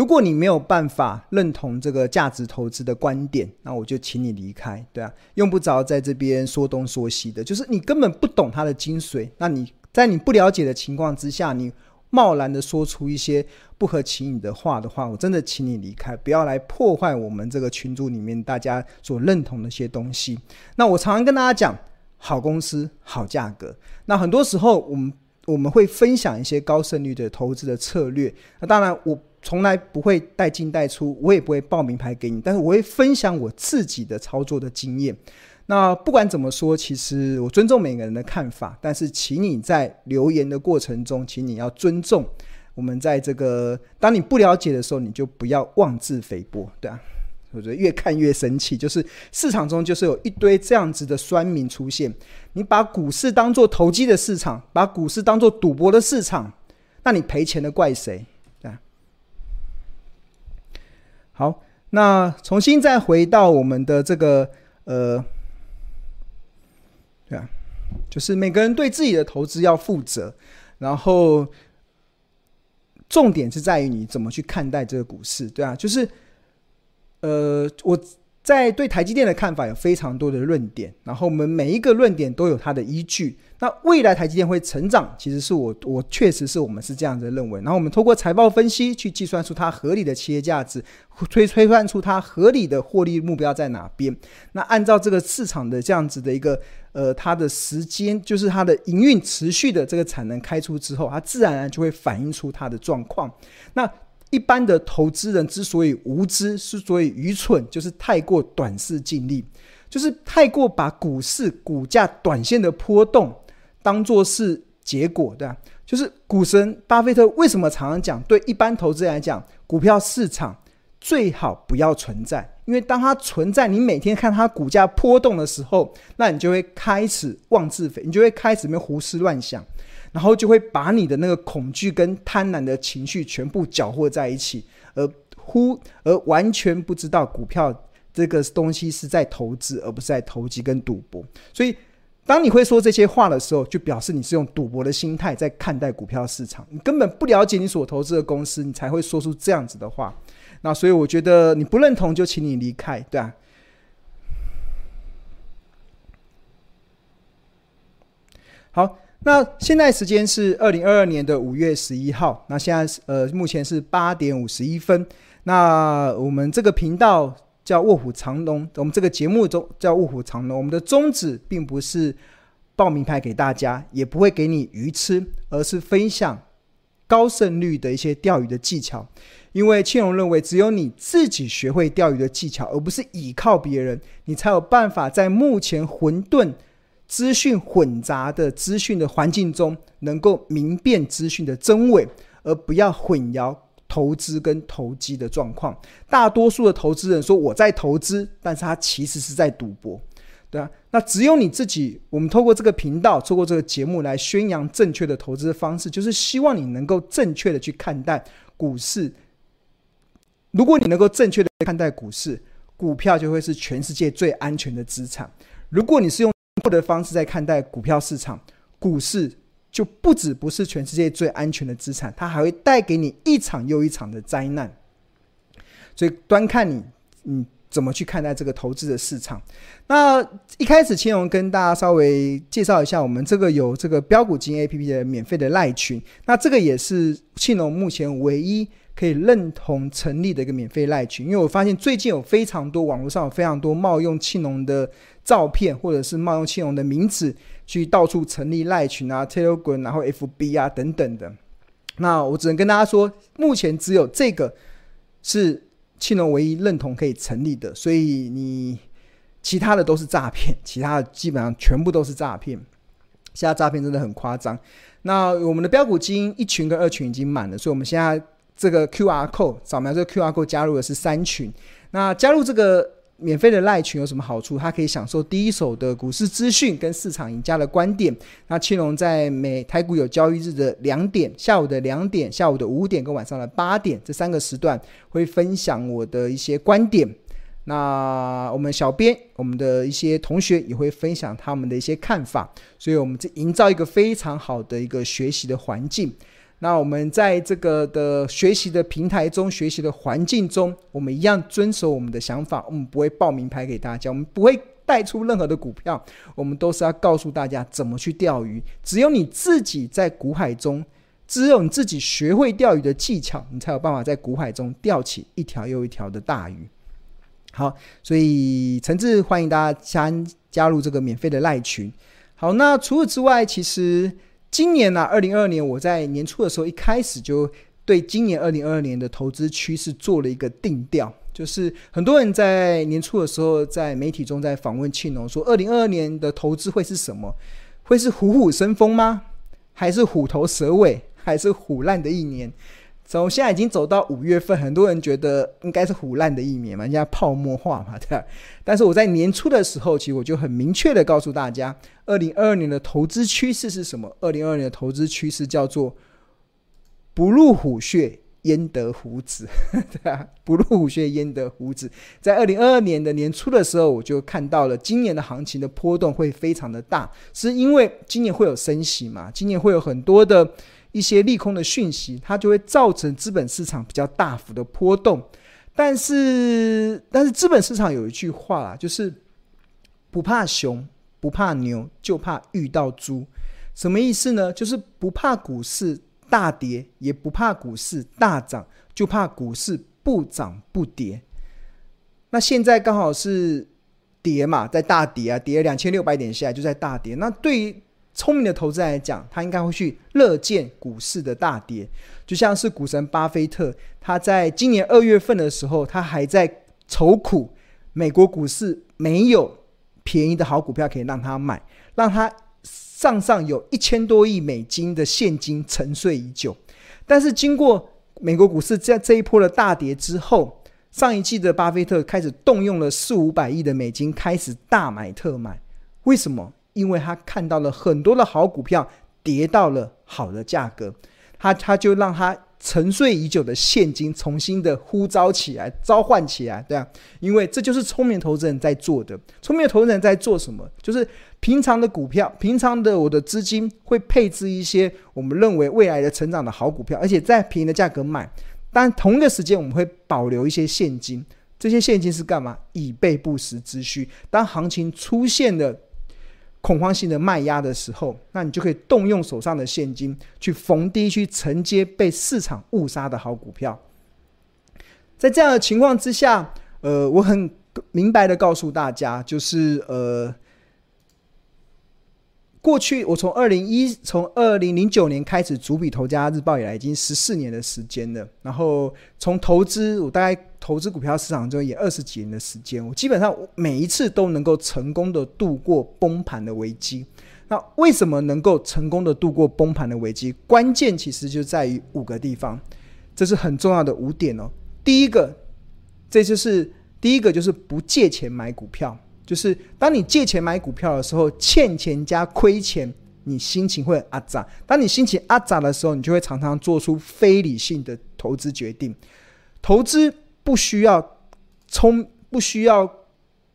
如果你没有办法认同这个价值投资的观点，那我就请你离开，对啊，用不着在这边说东说西的，就是你根本不懂它的精髓。那你在你不了解的情况之下，你贸然的说出一些不合情理的话的话，我真的请你离开，不要来破坏我们这个群组里面大家所认同的一些东西。那我常常跟大家讲，好公司好价格。那很多时候我们我们会分享一些高胜率的投资的策略。那当然我。从来不会带进带出，我也不会报名牌给你，但是我会分享我自己的操作的经验。那不管怎么说，其实我尊重每个人的看法，但是请你在留言的过程中，请你要尊重我们在这个当你不了解的时候，你就不要妄自菲薄，对啊，我觉得越看越生气，就是市场中就是有一堆这样子的酸民出现，你把股市当做投机的市场，把股市当做赌博的市场，那你赔钱的怪谁？好，那重新再回到我们的这个呃，对啊，就是每个人对自己的投资要负责，然后重点是在于你怎么去看待这个股市，对啊，就是呃，我在对台积电的看法有非常多的论点，然后我们每一个论点都有它的依据。那未来台积电会成长，其实是我我确实是我们是这样子认为。然后我们通过财报分析去计算出它合理的企业价值，推推算出它合理的获利目标在哪边。那按照这个市场的这样子的一个呃，它的时间就是它的营运持续的这个产能开出之后，它自然而然就会反映出它的状况。那一般的投资人之所以无知，之所以愚蠢，就是太过短视尽力，就是太过把股市股价短线的波动。当做是结果，对吧？就是股神巴菲特为什么常常讲，对一般投资人来讲，股票市场最好不要存在，因为当它存在，你每天看它股价波动的时候，那你就会开始妄自菲，你就会开始没胡思乱想，然后就会把你的那个恐惧跟贪婪的情绪全部搅和在一起，而忽而完全不知道股票这个东西是在投资，而不是在投机跟赌博，所以。当你会说这些话的时候，就表示你是用赌博的心态在看待股票市场，你根本不了解你所投资的公司，你才会说出这样子的话。那所以我觉得你不认同就请你离开，对啊。好，那现在时间是二零二二年的五月十一号，那现在是呃目前是八点五十一分，那我们这个频道。叫卧虎藏龙，我们这个节目中叫卧虎藏龙。我们的宗旨并不是报名牌给大家，也不会给你鱼吃，而是分享高胜率的一些钓鱼的技巧。因为庆荣认为，只有你自己学会钓鱼的技巧，而不是倚靠别人，你才有办法在目前混沌、资讯混杂的资讯的环境中，能够明辨资讯的真伪，而不要混淆。投资跟投机的状况，大多数的投资人说我在投资，但是他其实是在赌博，对啊，那只有你自己，我们透过这个频道，透过这个节目来宣扬正确的投资方式，就是希望你能够正确的去看待股市。如果你能够正确的看待股市，股票就会是全世界最安全的资产。如果你是用错的方式在看待股票市场，股市。就不止不是全世界最安全的资产，它还会带给你一场又一场的灾难。所以端看你，你怎么去看待这个投资的市场。那一开始，青龙跟大家稍微介绍一下，我们这个有这个标股金 APP 的免费的赖群。那这个也是青龙目前唯一可以认同成立的一个免费赖群，因为我发现最近有非常多网络上有非常多冒用青龙的照片，或者是冒用青龙的名字。去到处成立赖群啊、Telegram，然后 FB 啊等等的。那我只能跟大家说，目前只有这个是庆隆唯一认同可以成立的，所以你其他的都是诈骗，其他的基本上全部都是诈骗。现在诈骗真的很夸张。那我们的标股基金一群跟二群已经满了，所以我们现在这个 QR code 扫描这个 QR code 加入的是三群。那加入这个。免费的赖群有什么好处？它可以享受第一手的股市资讯跟市场赢家的观点。那庆隆在每台股有交易日的两点，下午的两点、下午的五点跟晚上的八点这三个时段，会分享我的一些观点。那我们小编、我们的一些同学也会分享他们的一些看法。所以，我们这营造一个非常好的一个学习的环境。那我们在这个的学习的平台中、学习的环境中，我们一样遵守我们的想法，我们不会报名牌给大家，我们不会带出任何的股票，我们都是要告诉大家怎么去钓鱼。只有你自己在股海中，只有你自己学会钓鱼的技巧，你才有办法在股海中钓起一条又一条的大鱼。好，所以诚挚欢迎大家加加入这个免费的赖群。好，那除此之外，其实。今年呢、啊，二零二二年，我在年初的时候一开始就对今年二零二二年的投资趋势做了一个定调，就是很多人在年初的时候在媒体中在访问庆农说，二零二二年的投资会是什么？会是虎虎生风吗？还是虎头蛇尾？还是虎烂的一年？从现在已经走到五月份，很多人觉得应该是腐烂的一年嘛，人家泡沫化嘛，对吧？但是我在年初的时候，其实我就很明确的告诉大家，二零二二年的投资趋势是什么？二零二二年的投资趋势叫做“不入虎穴，焉得虎子”，对吧？不入虎穴，焉得虎子。在二零二二年的年初的时候，我就看到了今年的行情的波动会非常的大，是因为今年会有升息嘛？今年会有很多的。一些利空的讯息，它就会造成资本市场比较大幅的波动。但是，但是资本市场有一句话啦，就是不怕熊，不怕牛，就怕遇到猪。什么意思呢？就是不怕股市大跌，也不怕股市大涨，就怕股市不涨不跌。那现在刚好是跌嘛，在大跌啊，跌两千六百点下来就在大跌。那对于聪明的投资来讲，他应该会去乐见股市的大跌，就像是股神巴菲特，他在今年二月份的时候，他还在愁苦美国股市没有便宜的好股票可以让他买，让他账上有一千多亿美金的现金沉睡已久。但是经过美国股市在这一波的大跌之后，上一季的巴菲特开始动用了四五百亿的美金，开始大买特买，为什么？因为他看到了很多的好股票跌到了好的价格，他他就让他沉睡已久的现金重新的呼召起来，召唤起来，对啊，因为这就是聪明投资人在做的。聪明投资人在做什么？就是平常的股票，平常的我的资金会配置一些我们认为未来的成长的好股票，而且在便宜的价格买。但同一个时间，我们会保留一些现金，这些现金是干嘛？以备不时之需。当行情出现了。恐慌性的卖压的时候，那你就可以动用手上的现金去逢低去承接被市场误杀的好股票。在这样的情况之下，呃，我很明白的告诉大家，就是呃。过去我从二零一从二零零九年开始主笔《头家日报》以来，已经十四年的时间了。然后从投资，我大概投资股票市场中也二十几年的时间。我基本上每一次都能够成功的度过崩盘的危机。那为什么能够成功的度过崩盘的危机？关键其实就在于五个地方，这是很重要的五点哦。第一个，这就是第一个，就是不借钱买股票。就是当你借钱买股票的时候，欠钱加亏钱，你心情会很阿杂。当你心情阿杂的时候，你就会常常做出非理性的投资决定。投资不需要聪，不需要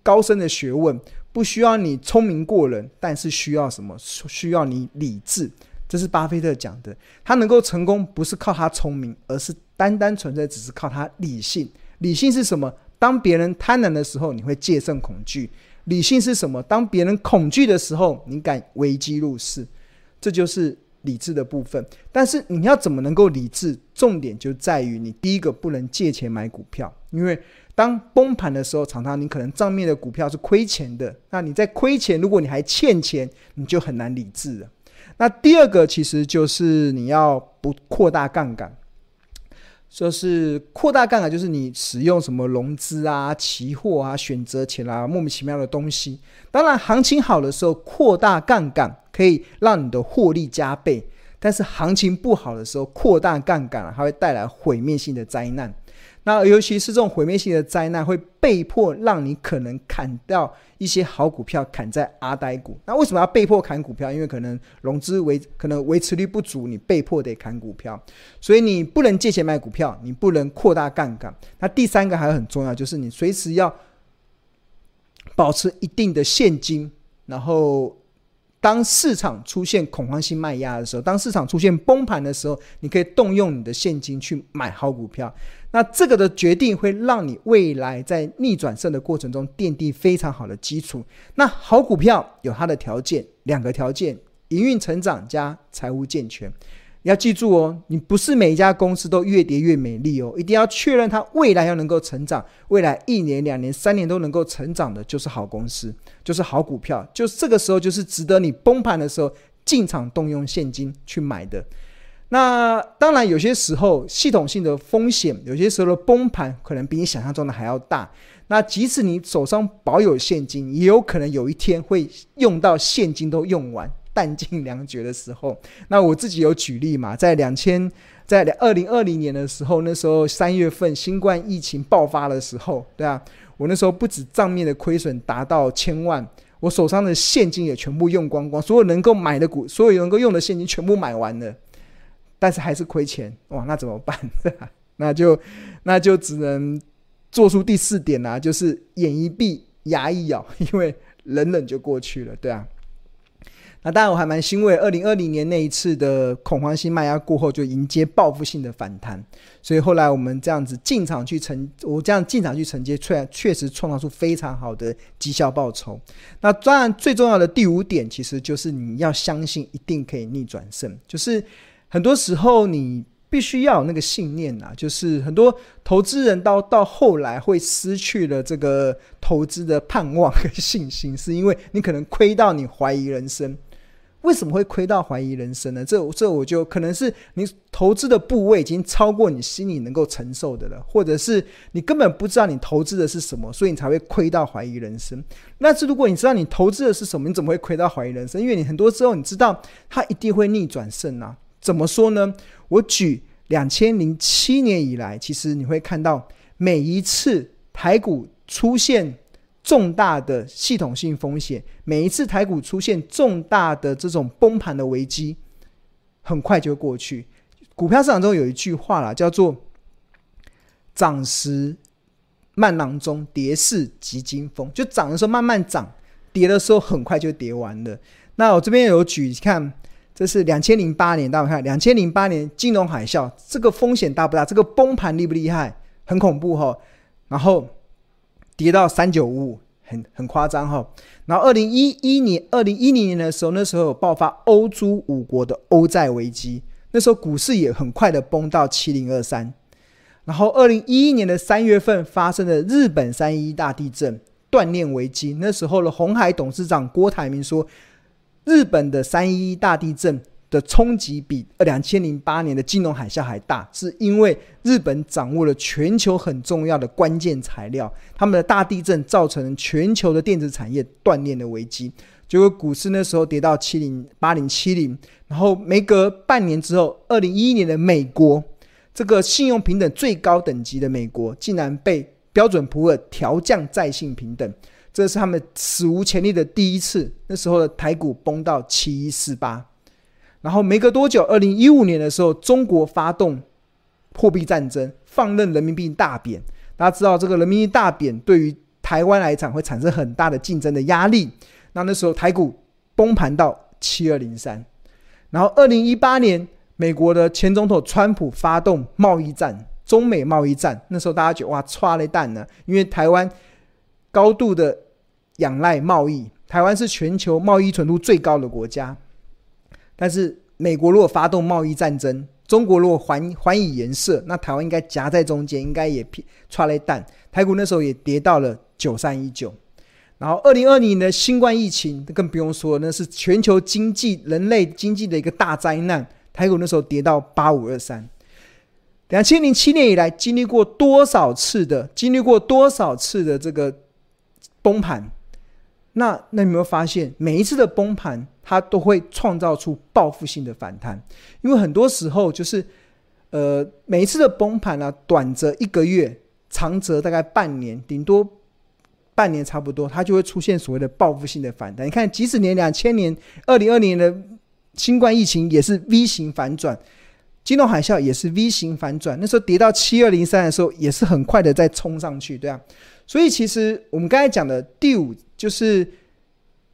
高深的学问，不需要你聪明过人，但是需要什么？需要你理智。这是巴菲特讲的。他能够成功，不是靠他聪明，而是单单纯粹只是靠他理性。理性是什么？当别人贪婪的时候，你会戒慎恐惧。理性是什么？当别人恐惧的时候，你敢危机入市，这就是理智的部分。但是你要怎么能够理智？重点就在于你第一个不能借钱买股票，因为当崩盘的时候，常常你可能账面的股票是亏钱的。那你在亏钱，如果你还欠钱，你就很难理智了。那第二个其实就是你要不扩大杠杆。就是扩大杠杆，就是你使用什么融资啊、期货啊、选择权啊，莫名其妙的东西。当然，行情好的时候扩大杠杆可以让你的获利加倍，但是行情不好的时候扩大杠杆，它会带来毁灭性的灾难。那尤其是这种毁灭性的灾难，会被迫让你可能砍掉一些好股票，砍在阿呆股。那为什么要被迫砍股票？因为可能融资维可能维持率不足，你被迫得砍股票。所以你不能借钱买股票，你不能扩大杠杆。那第三个还很重要，就是你随时要保持一定的现金，然后。当市场出现恐慌性卖压的时候，当市场出现崩盘的时候，你可以动用你的现金去买好股票。那这个的决定会让你未来在逆转胜的过程中奠定非常好的基础。那好股票有它的条件，两个条件：营运成长加财务健全。要记住哦，你不是每一家公司都越跌越美丽哦，一定要确认它未来要能够成长，未来一年、两年、三年都能够成长的，就是好公司，就是好股票，就是这个时候就是值得你崩盘的时候进场动用现金去买的。那当然，有些时候系统性的风险，有些时候的崩盘可能比你想象中的还要大。那即使你手上保有现金，也有可能有一天会用到现金都用完。弹尽粮绝的时候，那我自己有举例嘛，在两千，在二零二零年的时候，那时候三月份新冠疫情爆发的时候，对啊，我那时候不止账面的亏损达到千万，我手上的现金也全部用光光，所有能够买的股，所有能够用的现金全部买完了，但是还是亏钱，哇，那怎么办？那就那就只能做出第四点啦，就是眼一闭，牙一咬，因为忍忍就过去了，对啊。那当然，我还蛮欣慰，二零二零年那一次的恐慌性卖压过后，就迎接报复性的反弹。所以后来我们这样子进场去承，我这样进场去承接，确确实创造出非常好的绩效报酬。那当然，最重要的第五点，其实就是你要相信一定可以逆转胜。就是很多时候你必须要有那个信念啊，就是很多投资人到到后来会失去了这个投资的盼望和信心，是因为你可能亏到你怀疑人生。为什么会亏到怀疑人生呢？这这我就可能是你投资的部位已经超过你心里能够承受的了，或者是你根本不知道你投资的是什么，所以你才会亏到怀疑人生。那是如果你知道你投资的是什么，你怎么会亏到怀疑人生？因为你很多时候你知道它一定会逆转胜啊。怎么说呢？我举两千零七年以来，其实你会看到每一次台股出现。重大的系统性风险，每一次台股出现重大的这种崩盘的危机，很快就过去。股票市场中有一句话啦，叫做“涨时慢郎中，跌势急惊风”，就涨的时候慢慢涨，跌的时候很快就跌完了。那我这边有举，看这是两千零八年，大家看两千零八年金融海啸，这个风险大不大？这个崩盘厉不厉害？很恐怖哈。然后。跌到三九五五，很很夸张哈。然后二零一一年、二零一零年的时候，那时候有爆发欧洲五国的欧债危机，那时候股市也很快的崩到七零二三。然后二零一一年的三月份发生的日本三一大地震，断链危机，那时候的红海董事长郭台铭说，日本的三一大地震。的冲击比两千零八年的金融海啸还大，是因为日本掌握了全球很重要的关键材料，他们的大地震造成全球的电子产业断裂的危机，结果股市那时候跌到七零八零七零，然后没隔半年之后，二零一一年的美国这个信用评等最高等级的美国，竟然被标准普尔调降再信平等，这是他们史无前例的第一次。那时候的台股崩到七一四八。然后没隔多久，二零一五年的时候，中国发动货币战争，放任人民币大贬。大家知道，这个人民币大贬对于台湾来讲会产生很大的竞争的压力。那那时候台股崩盘到七二零三。然后二零一八年，美国的前总统川普发动贸易战，中美贸易战。那时候大家觉得哇，剉咧等呢，因为台湾高度的仰赖贸易，台湾是全球贸易存度最高的国家。但是美国如果发动贸易战争，中国如果还还以颜色，那台湾应该夹在中间，应该也偏剉咧等。台股那时候也跌到了九三一九，然后二零二零年的新冠疫情更不用说，那是全球经济、人类经济的一个大灾难。台股那时候跌到八五二三。两千零七年以来，经历过多少次的，经历过多少次的这个崩盘？那那有没有发现，每一次的崩盘，它都会创造出报复性的反弹？因为很多时候就是，呃，每一次的崩盘呢、啊，短则一个月，长则大概半年，顶多半年差不多，它就会出现所谓的报复性的反弹。你看，即使年两千年、二零二零年的新冠疫情也是 V 型反转，金融海啸也是 V 型反转，那时候跌到七二零三的时候，也是很快的再冲上去，对啊。所以其实我们刚才讲的第五。就是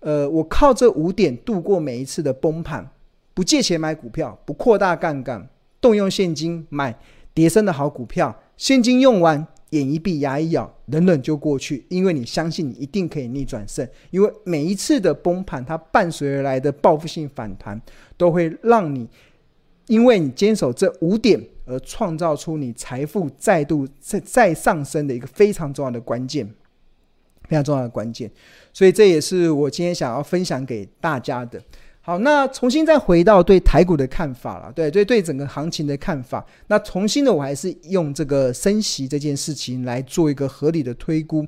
呃，我靠这五点度过每一次的崩盘，不借钱买股票，不扩大杠杆，动用现金买跌深的好股票，现金用完，眼一闭，牙一咬，忍忍就过去，因为你相信你一定可以逆转胜，因为每一次的崩盘，它伴随而来的报复性反弹，都会让你，因为你坚守这五点而创造出你财富再度再再上升的一个非常重要的关键。非常重要的关键，所以这也是我今天想要分享给大家的。好，那重新再回到对台股的看法了，对对对，整个行情的看法。那重新的，我还是用这个升息这件事情来做一个合理的推估。